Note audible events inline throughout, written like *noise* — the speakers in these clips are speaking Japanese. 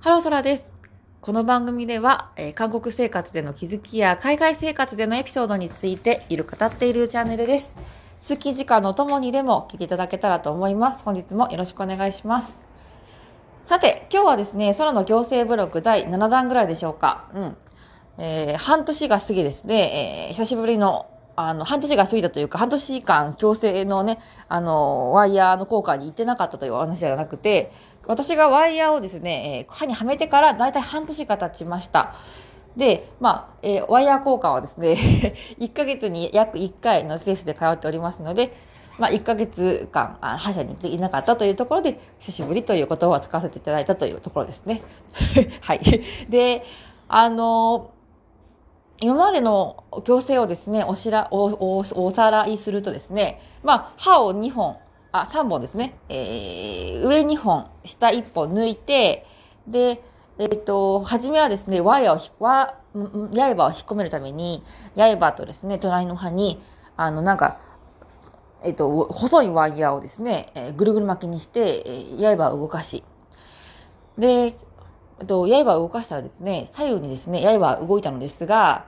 ハローソラです。この番組では、えー韓国生活での気づきや海外生活でのエピソードについている語っているチャンネルです。好き時間のともにでも聞いていただけたらと思います。本日もよろしくお願いします。さて、今日はですね、空の行政ブログ第7弾ぐらいでしょうか。うん。えー半年が過ぎですね、えー久しぶりの、あの、半年が過ぎたというか、半年間強制のね、あの、ワイヤーの効果に行ってなかったというお話じゃなくて、私がワイヤーをですね、えー歯にはめてからだいたい半年が経ちました。で、まあ、えーワイヤー効果はですね、*laughs* 1ヶ月に約1回のペースで通っておりますので、まあ、1ヶ月間、あ歯医者に行っていなかったというところで、久しぶりという言葉を使わせていただいたというところですね。*laughs* はい。で、あの今までの矯正をですね、おしら、お、お、おさらいするとですね、まあ、歯を2本、あ、3本ですね。えー、上2本、下1本抜いて、で、えっ、と、初めはですね、ワイヤーをひ、わ、んん刃を引っ込めるために、刃とですね、隣の歯に、あの、なんか、えっ、と、細いワイヤーをですね、えーぐるぐる巻きにして、えー刃を動かし、で、えっと、刃を動かしたらですね、左右にですね、刃は動いたのですが、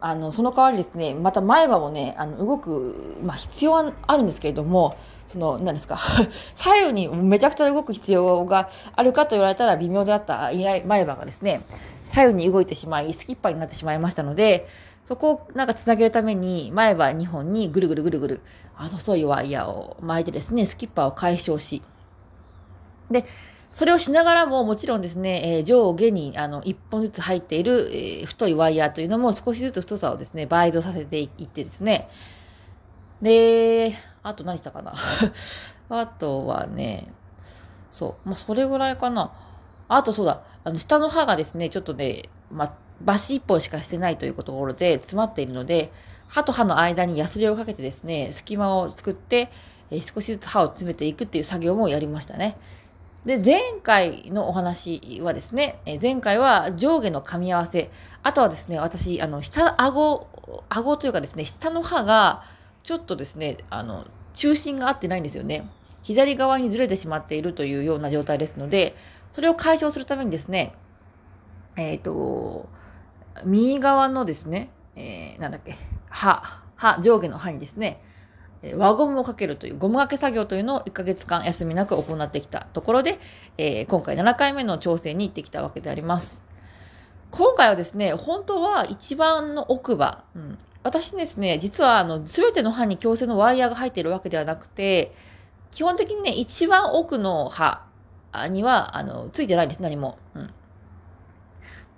あの、その代わりですね、また前歯もね、あの、動く、まあ、必要はあるんですけれども、その、何ですか、*laughs* 左右にめちゃくちゃ動く必要があるかと言われたら微妙であった前歯がですね、左右に動いてしまい、スキッパーになってしまいましたので、そこをなんかつなげるために、前歯2本にぐるぐるぐるぐる、あ細いワイヤーを巻いてですね、スキッパーを解消し、で、それをしながらも、もちろんですね、えー上下にあの1本ずつ入っている、えー太いワイヤーというのも少しずつ太さをですね、倍増させていってですね。で、あと何したかな？*laughs* あとはね、そう、まあ、それぐらいかな。あとそうだ、あの、下の歯がですね、ちょっとね、まあ、バシ1本しかしてないというところで詰まっているので、歯と歯の間にヤスリをかけてですね、隙間を作って、えー少しずつ歯を詰めていくっていう作業もやりましたね。で、前回のお話はですね、えー前回は上下の噛み合わせ。あとはですね、私、あの、下、顎、顎というかですね、下の歯が、ちょっとですね、あの、中心が合ってないんですよね。左側にずれてしまっているというような状態ですので、それを解消するためにですね、えっ、と、右側のですね、えーなんだっけ、歯、歯、上下の歯にですね、輪ゴムをかけるというゴム掛け作業というのを1ヶ月間休みなく行ってきたところで、えー今回7回目の調整に行ってきたわけであります。今回はですね、本当は一番の奥歯、うん、私ですね、実はあの全ての歯に矯正のワイヤーが入っているわけではなくて、基本的にね、一番奥の歯にはあのついてないんです、何も。うん、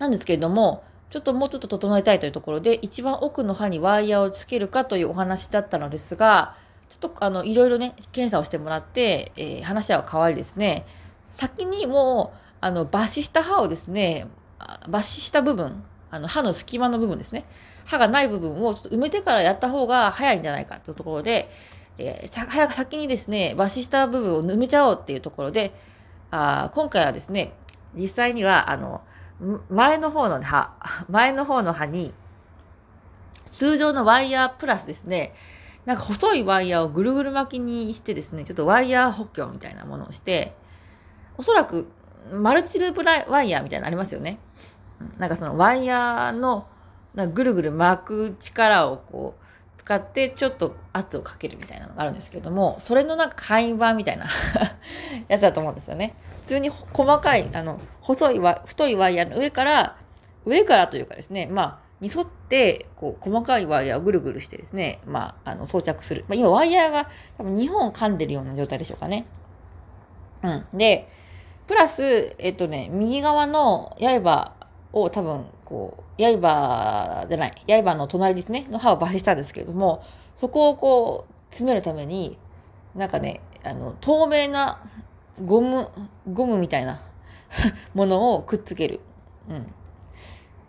なんですけれども、ちょっともうちょっと整えたいというところで、一番奥の歯にワイヤーをつけるかというお話だったのですが、ちょっとあの、いろいろね、検査をしてもらって、えー話は変わりですね、先にもう、あの、抜歯した歯をですね、抜歯した部分、あの、歯の隙間の部分ですね、歯がない部分をちょっと埋めてからやった方が早いんじゃないかというところで、えー早く先にですね、抜歯した部分を埋めちゃおうっていうところで、あ今回はですね、実際には、あの、前の方の歯、*laughs* 前の方の歯に、通常のワイヤープラスですね、なんか細いワイヤーをぐるぐる巻きにしてですね、ちょっとワイヤー補強みたいなものをして、おそらくマルチループライワイヤーみたいなのありますよね。なんかそのワイヤーのなぐるぐる巻く力をこう使ってちょっと圧をかけるみたいなのがあるんですけども、それのなんか簡易版みたいな *laughs* やつだと思うんですよね。普通に細かい、あの、細いわ、太いワイヤーの上から、上からというかですね、まあ、に沿って、こう、細かいワイヤーをぐるぐるしてですね、まあ、あの、装着する。まあ、今、ワイヤーが多分2本噛んでるような状態でしょうかね。うん。で、プラス、えっとね、右側の刃を多分、こう、刃じゃない、刃の隣ですね、の刃を抜歯したんですけれども、そこをこう、詰めるために、なんかね、あの、透明なゴム、ゴムみたいな *laughs* ものをくっつける。うん。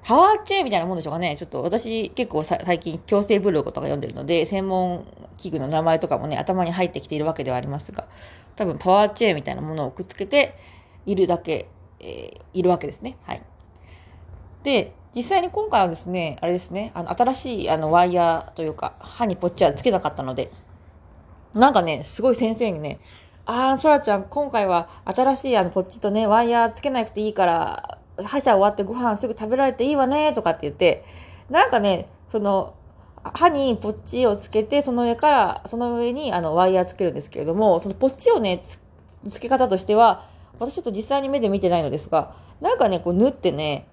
パワーチェーンみたいなもんでしょうかね。ちょっと私結構最近強制ブログとか読んでるので、専門器具の名前とかもね、頭に入ってきているわけではありますが、多分パワーチェーンみたいなものをくっつけているだけ、えーいるわけですね。はい。で、実際に今回はですね、あれですね、あの、新しいあのワイヤーというか、歯にポッチはつけなかったので、なんかね、すごい先生にね、あー、そらちゃん、今回は新しいあの、こっちとね、ワイヤーつけなくていいから、歯車終わってご飯すぐ食べられていいわね、とかって言って、なんかね、その、歯にポッチをつけて、その上から、その上にあのワイヤーつけるんですけれども、そのポッチをね、つけ方としては、私ちょっと実際に目で見てないのですが、なんかね、こう縫ってね、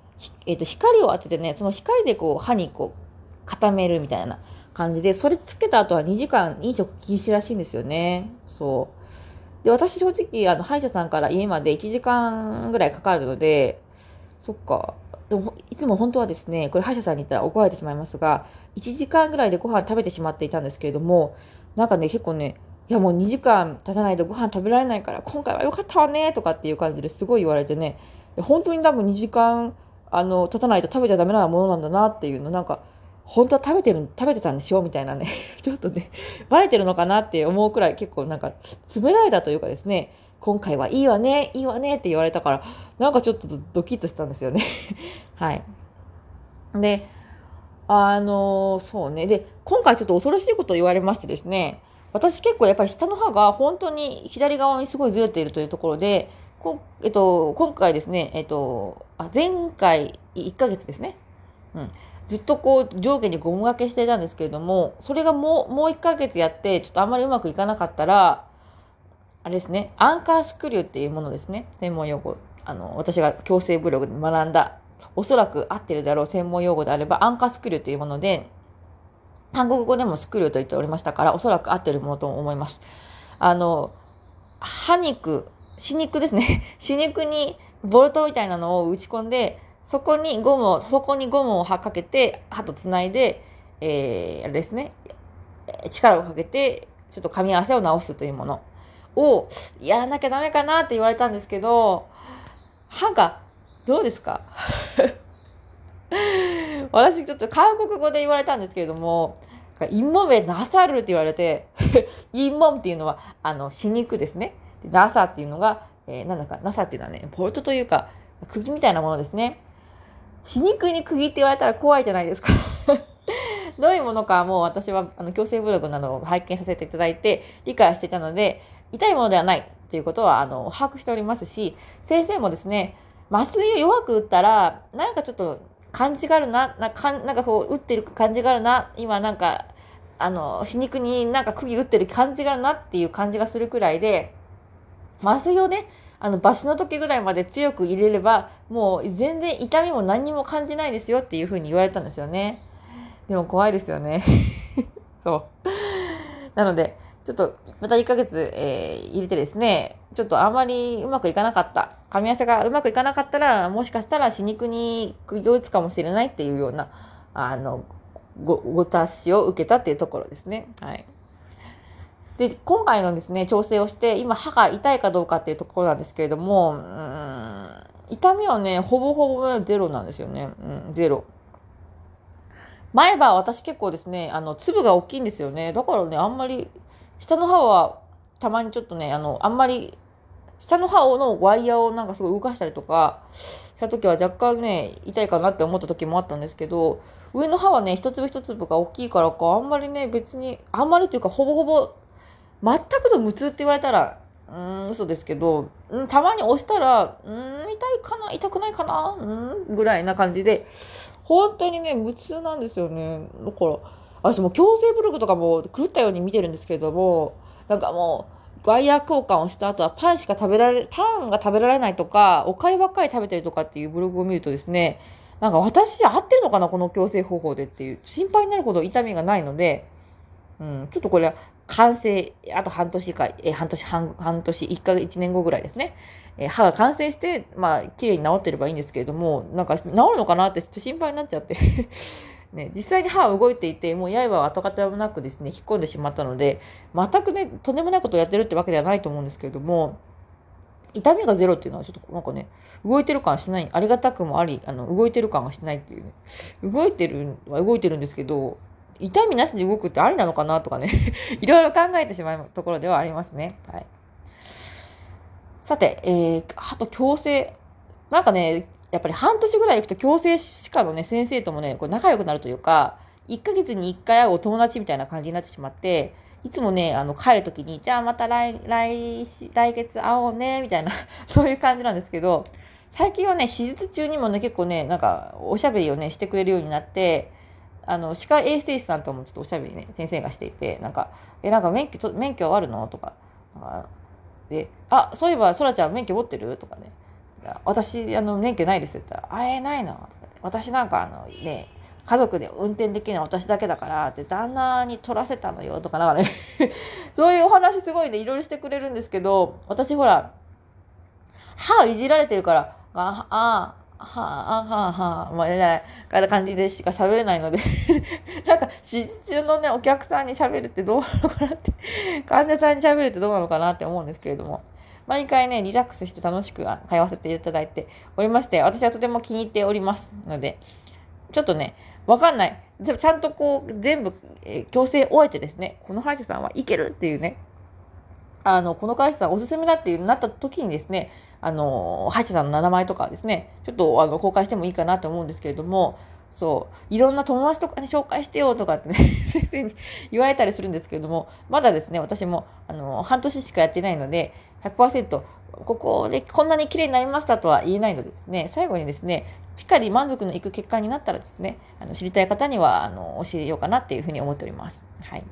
えっ、ー、と、光を当ててね、その光でこう歯にこう固めるみたいな感じで、それつけた後は2時間飲食禁止らしいんですよね。そう。で、私正直、あの、歯医者さんから家まで1時間ぐらいかかるので、そっか。でも、いつも本当はですね、これ歯医者さんに行ったら怒られてしまいますが、1時間ぐらいでご飯食べてしまっていたんですけれども、なんかね、結構ね、いやもう2時間経たないとご飯食べられないから、今回は良かったわね、とかっていう感じですごい言われてね、本当に多分2時間、あの、経たないと食べちゃダメなものなんだなっていうの、なんか、本当は食べてる、食べてたんでしょ？みたいなね、*laughs* ちょっとね、バレてるのかなって思うくらい結構なんか、詰められたというかですね、今回はいいわね、いいわねって言われたから、なんかちょっとドキッとしたんですよね。*laughs* はい。で、あの、そうね。で、今回ちょっと恐ろしいことを言われましてですね、私結構やっぱり下の歯が本当に左側にすごいずれているというところで、こえっと、今回ですね、えっと、あ前回1ヶ月ですね。うん。ずっとこう上下にゴム掛けしていたんですけれども、それがもう、もう1ヶ月やって、ちょっとあんまりうまくいかなかったら、あれですね、アンカースクリューっていうものですね。専門用語。あの、私が強制ブログで学んだ、おそらく合ってるだろう専門用語であれば、アンカースクリューというもので、韓国語でもスクリューと言っておりましたから、おそらく合ってるものと思います。あの、歯肉、歯肉ですね。*laughs* 歯肉にボルトみたいなのを打ち込んで、そこにゴムを、そこにゴムをかけて、歯とつないで、えー、あれですね、力をかけて、ちょっと噛み合わせを直すというもの。をやらなきゃダメかなって言われたんですけど、歯がどうですか？*laughs* 私ちょっと韓国語で言われたんですけれども、インモメナサルって言われて、*laughs* インモンっていうのは、あの、死肉ですね。ナサっていうのが、えー、なんだか、ナサっていうのはね、ポルトというか、釘みたいなものですね。死肉に釘って言われたら怖いじゃないですか *laughs* どういうものかもう私は、あの、強制ブログなどを拝見させていただいて、理解していたので、痛いものではないということは、あの、把握しておりますし、先生もですね、麻酔を弱く打ったら、なんかちょっと感じがあるな、なかなんかそう、打ってる感じがあるな、今なんか、あの、死肉になんか釘打ってる感じがあるなっていう感じがするくらいで、麻酔をね、あの、バシの時ぐらいまで強く入れれば、もう全然痛みも何にも感じないですよっていうふうに言われたんですよね。でも怖いですよね。*laughs* そう。なので、ちょっと、また1ヶ月、えー、入れてですね、ちょっとあまりうまくいかなかった。噛み合わせがうまくいかなかったら、もしかしたら死肉に釘を打つかもしれないっていうような、あの、ご、ご達しを受けたっていうところですね。はい。で、今回のですね、調整をして、今歯が痛いかどうかっていうところなんですけれども、うん、痛みはね、ほぼほぼゼロなんですよね。うん、ゼロ。前歯は私結構ですね、あの、粒が大きいんですよね。だからね、あんまり下の歯はたまにちょっとね、あの、あんまり、下の歯のワイヤーをなんかすごい動かしたりとかした時は若干ね、痛いかなって思った時もあったんですけど、上の歯はね、一粒一粒が大きいからか、あんまりね、別に、あんまりというか、ほぼほぼ、全くの無痛って言われたら、うん、嘘ですけど、うん、たまに押したら、うん、痛いかな痛くないかなうん、ぐらいな感じで、本当にね、無痛なんですよね。だから、私も強制ブログとかも狂ったように見てるんですけれども、なんかもう、ワイヤー交換をした後はパンしか食べられ、パンが食べられないとか、お粥ばっかり食べてるとかっていうブログを見るとですね、なんか私合ってるのかなこの矯正方法でっていう、心配になるほど痛みがないので、うん、ちょっとこれは完成、あと半年か、え半年半、半年、1ヶ月、1年後ぐらいですね。え歯が完成して、まあ、綺麗に治ってればいいんですけれども、なんか治るのかなってちょっと心配になっちゃってね、実際に歯は動いていて、もう刃は跡形もなくですね、引っ込んでしまったので、全くね、とんでもないことをやってるってわけではないと思うんですけれども、痛みがゼロっていうのはちょっとなんかね、動いてる感しない、ありがたくもあり、あの、動いてる感がしないっていうね。動いてるは動いてるんですけど、痛みなしで動くってありなのかなとかね *laughs* いろいろ考えてしまうところではありますね。はい。さて、えー、歯と矯正。なんかね、やっぱり半年ぐらい行くと矯正歯科のね、先生ともね、これ仲良くなるというか、1ヶ月に1回会うお友達みたいな感じになってしまって、いつもね、あの、帰るときに、じゃあまた来、来、来月会おうね、みたいな *laughs* そういう感じなんですけど、最近はね、手術中にもね、結構ね、なんか、おしゃべりをね、してくれるようになって、あの、歯科衛生士さんともちょっとおしゃべりね、先生がしていて、なんか、え、なんか免許、免許あるの？とか、なんか、で、あ、そういえば、そらちゃん免許持ってる？とかね。私、あの、免許ないですって言ったら、あ、えー、ないの？とか私なんか、あの、ね、家族で運転できるのは私だけだからって旦那に取らせたのよとかなんかね。*laughs* そういうお話すごいねいろいろしてくれるんですけど私ほら歯をいじられてるからああはあ、はあ、はあ、まあ、ね、から感じでしか喋れないので。*laughs* なんか、手術中のね、お客さんに喋るってどうなのかなって、患者さんに喋るってどうなのかなって思うんですけれども、毎回ね、リラックスして楽しく会話せていただいておりまして、私はとても気に入っておりますので、ちょっとね、わかんない。ちゃんとこう、全部、えー、強制終えてですね、この歯医者さんはいけるっていうね、あの、この歯医者さんおすすめだっていうなった時にですね、あの、歯医者さんの名前とかですね、ちょっとあの公開してもいいかなと思うんですけれども、そう、いろんな友達とかに紹介してよとかってね、*laughs* 先生に言われたりするんですけれども、まだですね、私も、あの、半年しかやってないので、100%、ここでこんなに綺麗になりましたとは言えないのでですね、最後にですね、しっかり満足のいく結果になったらですね、あの知りたい方にはあの教えようかなっていうふうに思っております。はい。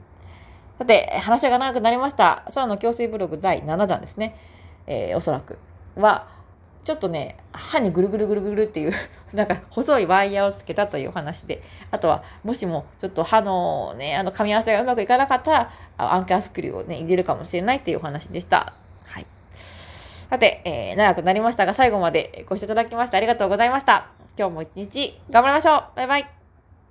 さて、話が長くなりました。空の強制ブログ第7弾ですね。えー、おそらくは、ちょっとね、歯にぐるぐるぐるぐるっていう *laughs* なんか細いワイヤーをつけたというお話で、あとは、もしもちょっと歯のね、あの噛み合わせがうまくいかなかったら、アンカースクリューをね、入れるかもしれないっていうお話でした。はい。さて、えー、長くなりましたが、最後までご視聴いただきましてありがとうございました。今日も一日頑張りましょうバイバイ